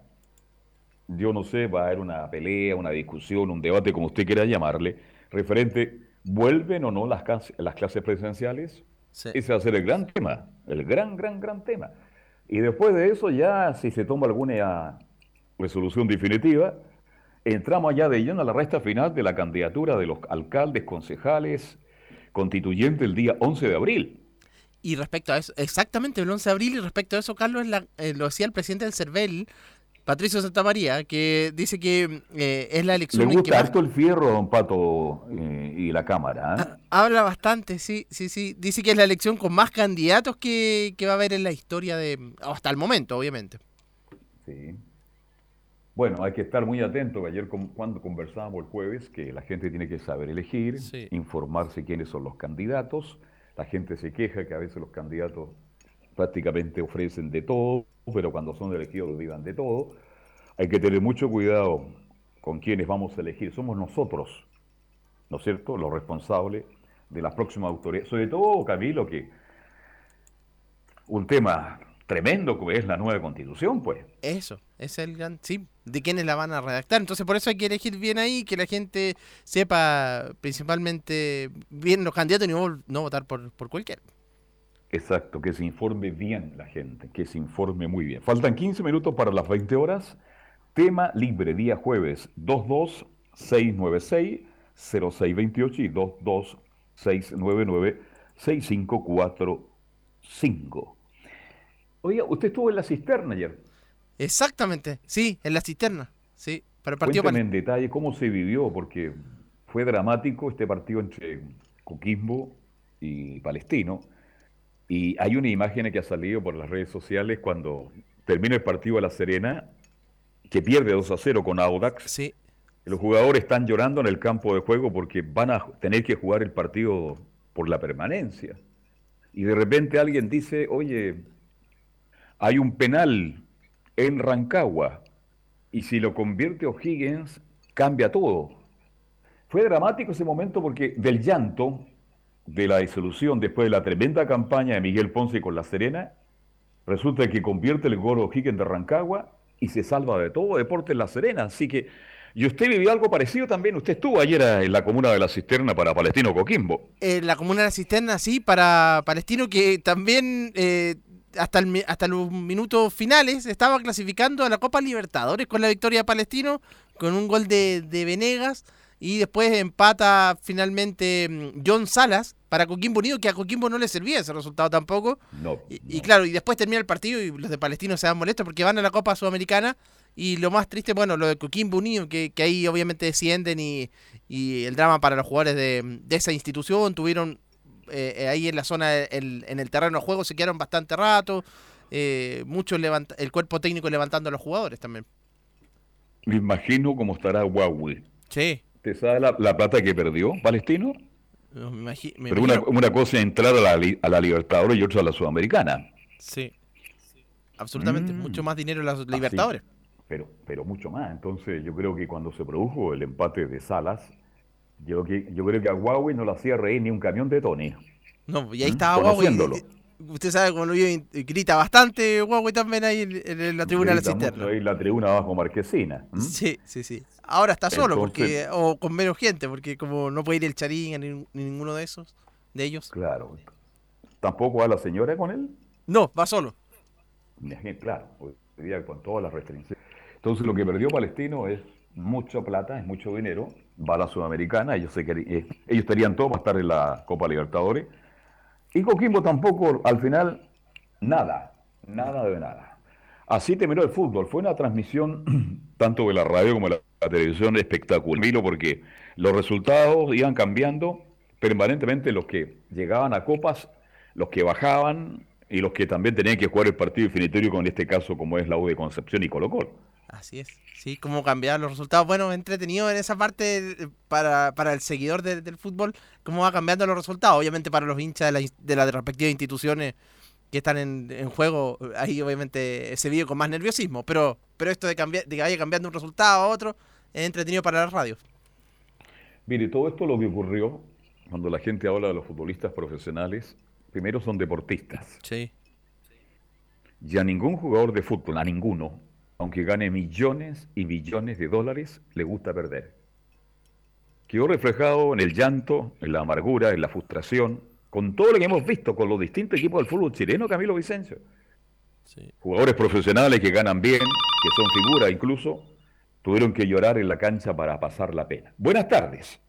yo no sé, va a haber una pelea, una discusión, un debate, como usted quiera llamarle, referente, ¿vuelven o no las, clases presenciales? sí. Ese va a ser el gran tema, el gran, gran, gran tema. Y después de eso, ya si se toma alguna resolución definitiva, entramos ya de lleno a la resta final de la candidatura de los alcaldes, concejales, constituyentes el día 11 de abril. Y respecto a eso, exactamente el 11 de abril, y respecto a eso, Carlos, la- eh, lo decía el presidente del CERVEL, Patricio Santamaría, que dice que eh, es la Le elección en que gusta más harto el fierro don Pato eh, y la Cámara. ¿ah? Habla bastante, sí, sí, sí. Dice que es la elección con más candidatos que, que va a haber en la historia de... Hasta el momento, obviamente. Sí. Bueno, hay que estar muy atento. Ayer cuando conversábamos el jueves que la gente tiene que saber elegir, Sí. informarse quiénes son los candidatos. La gente se queja que a veces los candidatos prácticamente ofrecen de todo, pero cuando son elegidos olvidan de todo. Hay que tener mucho cuidado con quienes vamos a elegir. Somos nosotros, ¿no es cierto?, los responsables de las próximas autoridades. Sobre todo, Camilo, que un tema tremendo que es la nueva constitución, pues. Eso, es el gran, sí, de quiénes la van a redactar. Entonces por eso hay que elegir bien ahí, que la gente sepa principalmente bien los candidatos y no, no votar por, por cualquiera. Exacto, que se informe bien la gente, que se informe muy bien. Faltan 15 minutos para las 20 horas. Tema libre, día jueves 22696-0628 y 22699-6545. Oiga, usted estuvo en la cisterna ayer. Exactamente, sí, en la cisterna. Sí, para el partido Cuéntame en detalle cómo se vivió, porque fue dramático este partido entre Coquimbo y Palestino. Y hay una imagen que ha salido por las redes sociales cuando termina el partido a La Serena, que pierde 2 a 0 con Audax. Sí. Los jugadores están llorando en el campo de juego porque van a tener que jugar el partido por la permanencia. Y de repente alguien dice, oye, hay un penal en Rancagua y si lo convierte O'Higgins, cambia todo. Fue dramático ese momento porque del llanto de la disolución después de la tremenda campaña de Miguel Ponce con La Serena, resulta que convierte el gol O'Higgins de Rancagua y se salva de todo deporte en La Serena. Así que, y usted vivió algo parecido también. Usted estuvo ayer en la comuna de La Cisterna para Palestino Coquimbo. En la comuna de La Cisterna, sí, para Palestino, que también eh, hasta, el, hasta los minutos finales estaba clasificando a la Copa Libertadores con la victoria de Palestino, con un gol de, de Venegas. Y después empata finalmente mm, John Salas para Coquimbo Unido, que a Coquimbo no le servía ese resultado tampoco. No, y, y, claro, y después termina el partido y los de Palestino se dan molestos porque van a la Copa Sudamericana. Y lo más triste, bueno, lo de Coquimbo Unido, que, que ahí obviamente descienden y, y, el drama para los jugadores de, de esa institución. Tuvieron eh, ahí en la zona, el, en el terreno de juego, se quedaron bastante rato. Eh, mucho el cuerpo técnico levantando a los jugadores también. Me imagino cómo estará Huawei. Sí. ¿Te sabe la, la plata que perdió Palestino? No, me imagi me Pero una, una, cosa es entrar a la, a la Libertadores y otra a la Sudamericana. Sí. Absolutamente. Mm. Mucho más dinero en las Libertadores. Así. Pero, pero mucho más. Entonces yo creo que cuando se produjo el empate de Salas, yo, que, yo creo que a Huawei no lo hacía reír ni un camión de Tony. No, y ahí estaba Huawei. Usted sabe cómo lo grita bastante Huawei también ahí en, en la tribuna de la cisterna. Ahí la tribuna abajo Marquesina. ¿Mm? Sí, sí, sí. Ahora está solo, Entonces, porque o con menos gente, porque como no puede ir el Charín ni, ni ninguno de esos, de ellos. Claro. ¿Tampoco va la señora con él? No, va solo. Claro, día con todas las restricciones. Entonces lo que perdió Palestino es mucha plata, es mucho dinero, va a la Sudamericana, ellos, se querían, eh, ellos tenían todo para estar en la Copa Libertadores, y Coquimbo tampoco, al final, nada, nada de nada. Así terminó el fútbol, fue una transmisión <clears throat> tanto de la radio como de la, televisión espectacular, porque los resultados iban cambiando permanentemente, los que llegaban a copas, los que bajaban y los que también tenían que jugar el partido definitorio, con este caso como es la U de Concepción y Colo Colo. Así es, sí, cómo cambiar los resultados. Bueno, entretenido en esa parte para, para el seguidor de, del fútbol, cómo va cambiando los resultados. Obviamente para los hinchas de, la, de las respectivas instituciones que están en, en, juego, ahí obviamente se vive con más nerviosismo. Pero, pero esto de, cambiar, de que vaya cambiando un resultado a otro es entretenido para la radio. Mire, todo esto lo que ocurrió cuando la gente habla de los futbolistas profesionales, primero son deportistas. Sí. Y a ningún jugador de fútbol, a ninguno, aunque gane millones y billones de dólares, le gusta perder. Quedó reflejado en el llanto, en la amargura, en la frustración, con todo lo que hemos visto con los distintos equipos del fútbol chileno, Camilo Vicencio. Sí. Jugadores profesionales que ganan bien, que son figuras incluso, tuvieron que llorar en la cancha para pasar la pena. Buenas tardes.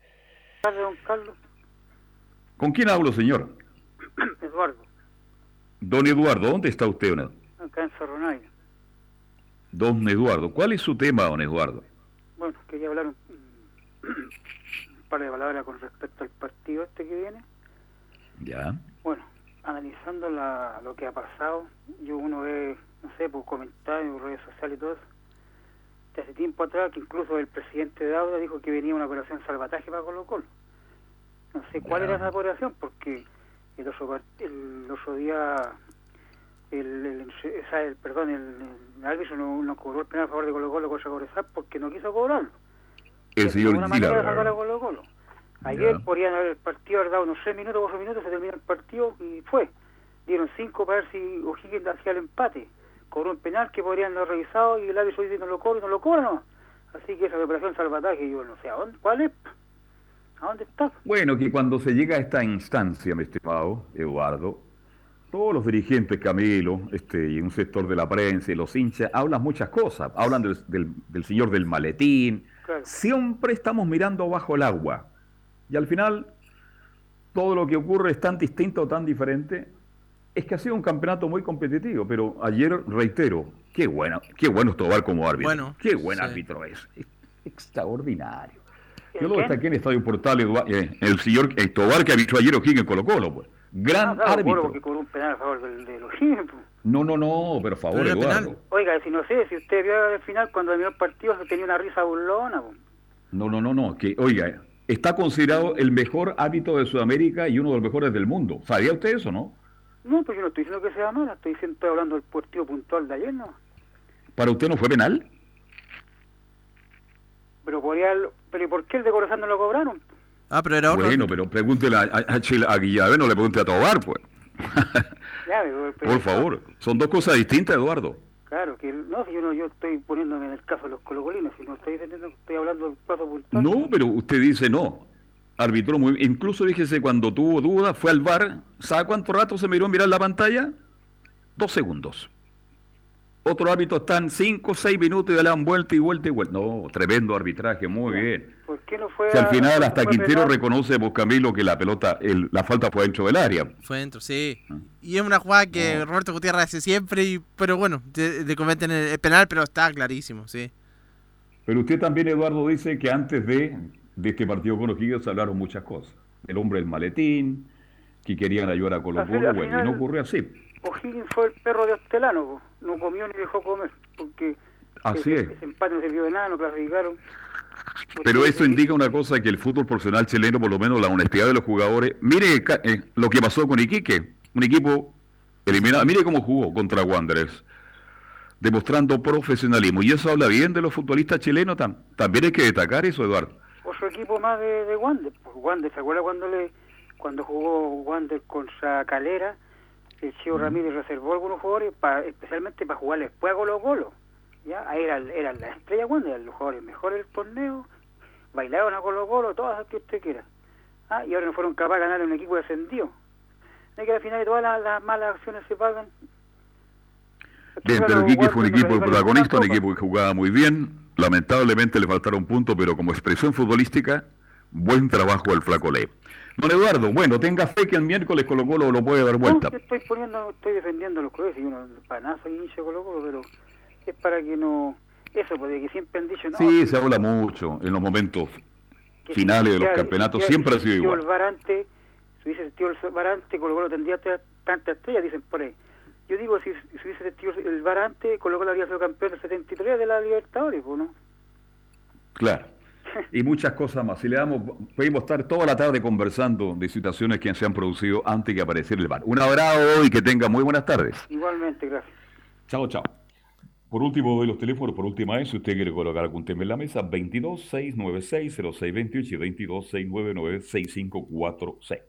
Don Carlos. ¿Con quién hablo, señor? <clears throat> Eduardo. Don Eduardo, ¿dónde está usted, don Eduardo? Acá en Zorronaya. Don Eduardo, ¿cuál es su tema, don Eduardo? Bueno, quería hablar un, un par de palabras con respecto al partido este que viene. Ya. Bueno, analizando la, lo que ha pasado, yo uno ve, no sé, por comentarios, redes sociales y todo eso, de hace tiempo atrás que incluso el presidente de Auda dijo que venía una operación salvataje para Colo Colo. No sé cuál Ya. era esa operación, porque el otro, el otro día el, el, o sea, el- perdón, el, el árbitro no, no cobró el penal a favor de Colo Colo contra Cobresal porque no quiso cobrarlo. El señor Gila. Colo Colo. Ayer Ya. podrían haber el partido haber dado unos 6 minutos, 8 minutos, se terminó el partido y fue. Dieron 5 para ver si O'Higgins hacía el empate. Cobró un penal que podrían haber revisado y el árbitro dice no lo cobra y no lo cobra, no. Así que esa operación salvataje, yo no sé, ¿a dónde, ¿cuál es? ¿A dónde está? Bueno, que cuando se llega a esta instancia, mi estimado Eduardo, todos los dirigentes, Camilo, este, y un sector de la prensa y los hinchas, hablan muchas cosas. Hablan del, del- del señor del maletín. Claro. Siempre estamos mirando bajo el agua. Y al final, todo lo que ocurre es tan distinto, tan diferente. Es que ha sido un campeonato muy competitivo, pero ayer, reitero, qué bueno, qué bueno es Tobar como árbitro. Bueno, qué buen sí. árbitro es. Es extraordinario. ¿El Yo lo qué? destaqué en Estadio Portal, Edua- eh, el señor Tobar que arbitró ayer O'Higgins en Colo Colo, pues. Gran Ah, claro, árbitro. porque cobró un penal a favor del, de los pues. No, no, no, pero favor, Pero Eduardo. penal. Oiga, si no sé, si usted vio al final cuando terminó el partido se tenía una risa burlona. pues. No, no, no, no, que, oiga, está considerado el mejor árbitro de Sudamérica y uno de los mejores del mundo. ¿Sabía usted eso, no? No, pues yo no estoy diciendo que sea mala, estoy, diciendo, estoy hablando del partido puntual de ayer, ¿no? ¿Para usted no fue penal? Pero podría, el- pero ¿y por qué el de Corazón no lo cobraron? Ah, pero era otro. Bueno, pero pregúntele a, a, a, Guillavén, no le pregunte a Tobar, pues. Ya, pero- pero- Por favor, son dos cosas distintas, Eduardo. Claro, que no, si yo no, yo estoy poniéndome en el caso de los colocolinos, si no estoy estoy hablando del caso puntual. No, pero usted dice no. Arbitró muy bien. Incluso fíjese, cuando tuvo duda, fue al bar. ¿Sabe cuánto rato se miró a mirar la pantalla? Dos segundos. Otro árbitro están cinco, seis minutos y le dan vuelta y vuelta y vuelta. No, tremendo arbitraje, muy bien. ¿Por qué no fue Si al final hasta fue Quintero penal? reconoce, vos Camilo, que la pelota, el- la falta fue dentro del área. Fue dentro, sí. Ah. Y es una jugada que Roberto Gutiérrez hace siempre, y, pero bueno, le cometen el, el penal, pero está clarísimo, sí. Pero usted también, Eduardo, dice que antes de, de este partido con se hablaron muchas cosas. El hombre del maletín, que querían ayudar a Colo Colo, final- bueno, y no ocurrió así. O'Higgins fue el perro de Hostelano, no comió ni dejó comer, porque Así ese, es. ese empate no sirvió de nada, no clasificaron. Pero eso indica una cosa, que el fútbol profesional chileno, por lo menos la honestidad de los jugadores, mire eh, lo que pasó con Iquique, un equipo eliminado, mire cómo jugó contra Wanderers, demostrando profesionalismo, y eso habla bien de los futbolistas chilenos, tam- también hay que destacar eso, Eduardo. Otro equipo más de, de Wander, pues Wander, ¿se acuerda cuando le cuando jugó Wander contra Calera? El Chio Ramírez reservó algunos jugadores, pa- especialmente para jugar después a Colo Colo. ¿ya? Ahí eran, eran las estrellas Wander, eran los jugadores mejores del torneo, bailaron a Colo Colo, todas las que usted quiera. Ah, y ahora no fueron capaces de ganar un equipo descendido. Es que al final todas las, las malas acciones se pagan. Bien, pero Iquique fue un equipo protagonista, un equipo que jugaba muy bien, lamentablemente le faltaron puntos, pero como expresión futbolística, buen trabajo el flaco Ley. Don Eduardo, bueno, tenga fe que el miércoles Colo Colo lo puede dar vuelta. No, estoy poniendo, estoy defendiendo los colegios, y uno panazo y hincha Colo Colo, pero es para que no... Eso, porque que siempre han dicho, no, Sí, se habla mucho en los momentos finales de los campeonatos, ya siempre ha sido igual. el Barante, si hubiese existido el Barante, Colo Colo tendría t- tantas estrellas, dicen por ahí. Yo digo, si, si hubiese existido el Barante, Colo Colo habría sido campeón del 73 de la Libertadores, ¿no? Claro. Y muchas cosas más. Si le damos, podemos estar toda la tarde conversando de situaciones que se han producido antes que apareciera el bar. Un abrazo y que tenga muy buenas tardes. Igualmente, gracias. Chao, chao. Por último, doy los teléfonos por última vez. Si usted quiere colocar algún tema en la mesa, 22-696-0628 y 22-699-6546.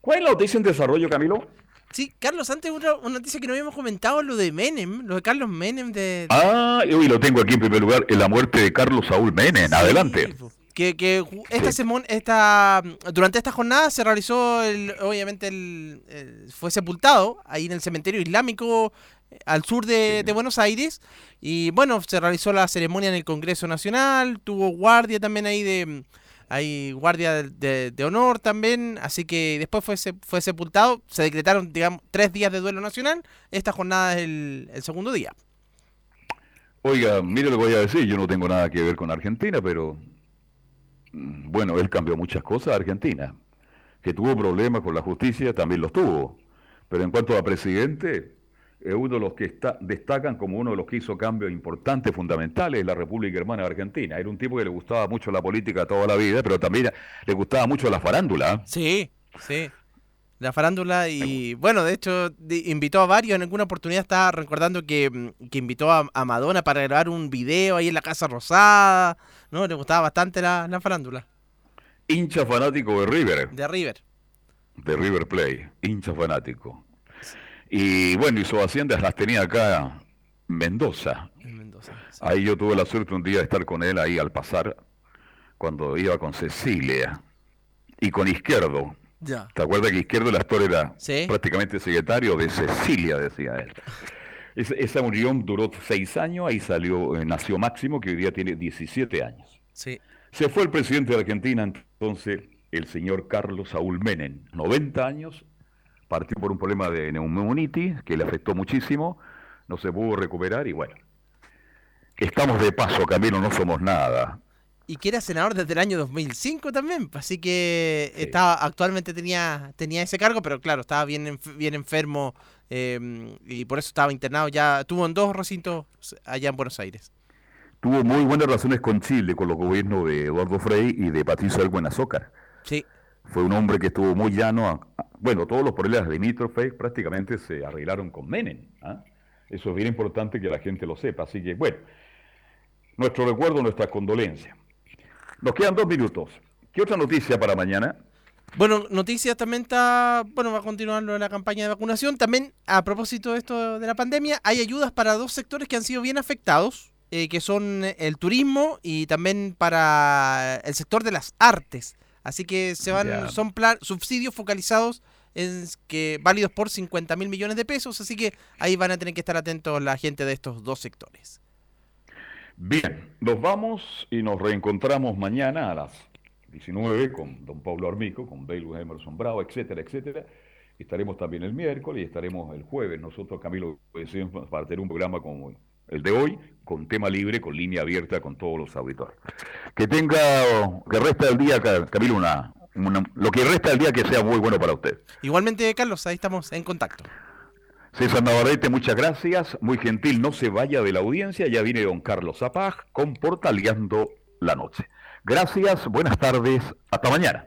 ¿Cuál es la noticia en desarrollo, Camilo? Sí, Carlos, antes una, una noticia que no habíamos comentado, lo de Menem, lo de Carlos Menem de... Ah, y hoy lo tengo aquí en primer lugar, en la muerte de Carlos Saúl Menem. Adelante. Que, que esta semana, esta, durante esta jornada se realizó, el, obviamente, el, el- fue sepultado ahí en el cementerio islámico eh, al sur de, de Buenos Aires. Y bueno, se realizó la ceremonia en el Congreso Nacional, tuvo guardia también ahí de... Hay guardia de, honor también, así que después fue sepultado. Se decretaron, digamos, tres días de duelo nacional. Esta jornada es el, el segundo día. Oiga, mire lo que voy a decir, yo no tengo nada que ver con Argentina, pero mm, bueno, él cambió muchas cosas a Argentina. Que tuvo problemas con la justicia, también los tuvo. Pero en cuanto a presidente, es uno de los que está, destacan como uno de los que hizo cambios importantes, fundamentales en la República Hermana de Argentina. Era un tipo que le gustaba mucho la política toda la vida, pero también le gustaba mucho la farándula. Sí, sí. la farándula y bueno, de hecho invitó a varios, en alguna oportunidad estaba recordando que, mm, que invitó a, Madonna para grabar un video ahí en la Casa Rosada, ¿no? Le gustaba bastante la, la farándula. Hincha fanático de River. De River. De River Play, hincha fanático. Y bueno, y sus haciendas las tenía acá en Mendoza. En Mendoza. Ahí yo tuve la suerte un día de estar con él ahí al pasar, cuando iba con Cecilia y con Izquierdo ¿Te acuerdas que Izquierdo la era prácticamente secretario de Cecilia, decía él? esa unión duró seis años, ahí salió, eh, nació Máximo, que hoy día tiene 17 años. Sí. Se fue el presidente de Argentina, entonces, el señor Carlos Saúl Menem, 90 años, partió por un problema de neumonitis que le afectó muchísimo, no se pudo recuperar y bueno, estamos de paso, Camilo, no somos nada y que era senador desde el año 2005 también, así que estaba actualmente tenía tenía ese cargo, pero claro, estaba bien bien enfermo em, y por eso estaba internado ya, tuvo en dos recintos allá en Buenos Aires. Tuvo muy buenas relaciones con Chile, con los gobiernos de Eduardo Frei y de Patricio Elwin Azócar. Sí. Fue un hombre que estuvo muy llano. bueno, todos los problemas de Mitrofe prácticamente se arreglaron con Menem. ¿ah? Eso es bien importante que la gente lo sepa. Así que, bueno, nuestro recuerdo, nuestra condolencia. Nos quedan dos minutos. ¿Qué otra noticia para mañana? Bueno, noticias también está, bueno, va a continuar la campaña de vacunación. También, a propósito de esto de la pandemia, hay ayudas para dos sectores que han sido bien afectados, eh, que son el turismo y también para el sector de las artes. Así que se van, son plan, subsidios focalizados en que válidos por 50 mil millones de pesos, así que ahí van a tener que estar atentos la gente de estos dos sectores. Bien, nos vamos y nos reencontramos mañana a las 19 con don Pablo Armico, con Belu Emerson Bravo, etcétera, etcétera. Estaremos también el miércoles y estaremos el jueves. Nosotros, Camilo, decidimos para tener un programa como el de hoy, con tema libre, con línea abierta con todos los auditores. Que tenga, que resta el día, Camilo, una, lo que resta del día que sea muy bueno para usted. Igualmente, Carlos, ahí estamos en contacto. César Navarrete, muchas gracias. Muy gentil, no se vaya de la audiencia. Ya viene don Carlos Zapag con Portaleando la Noche. Gracias, buenas tardes, hasta mañana.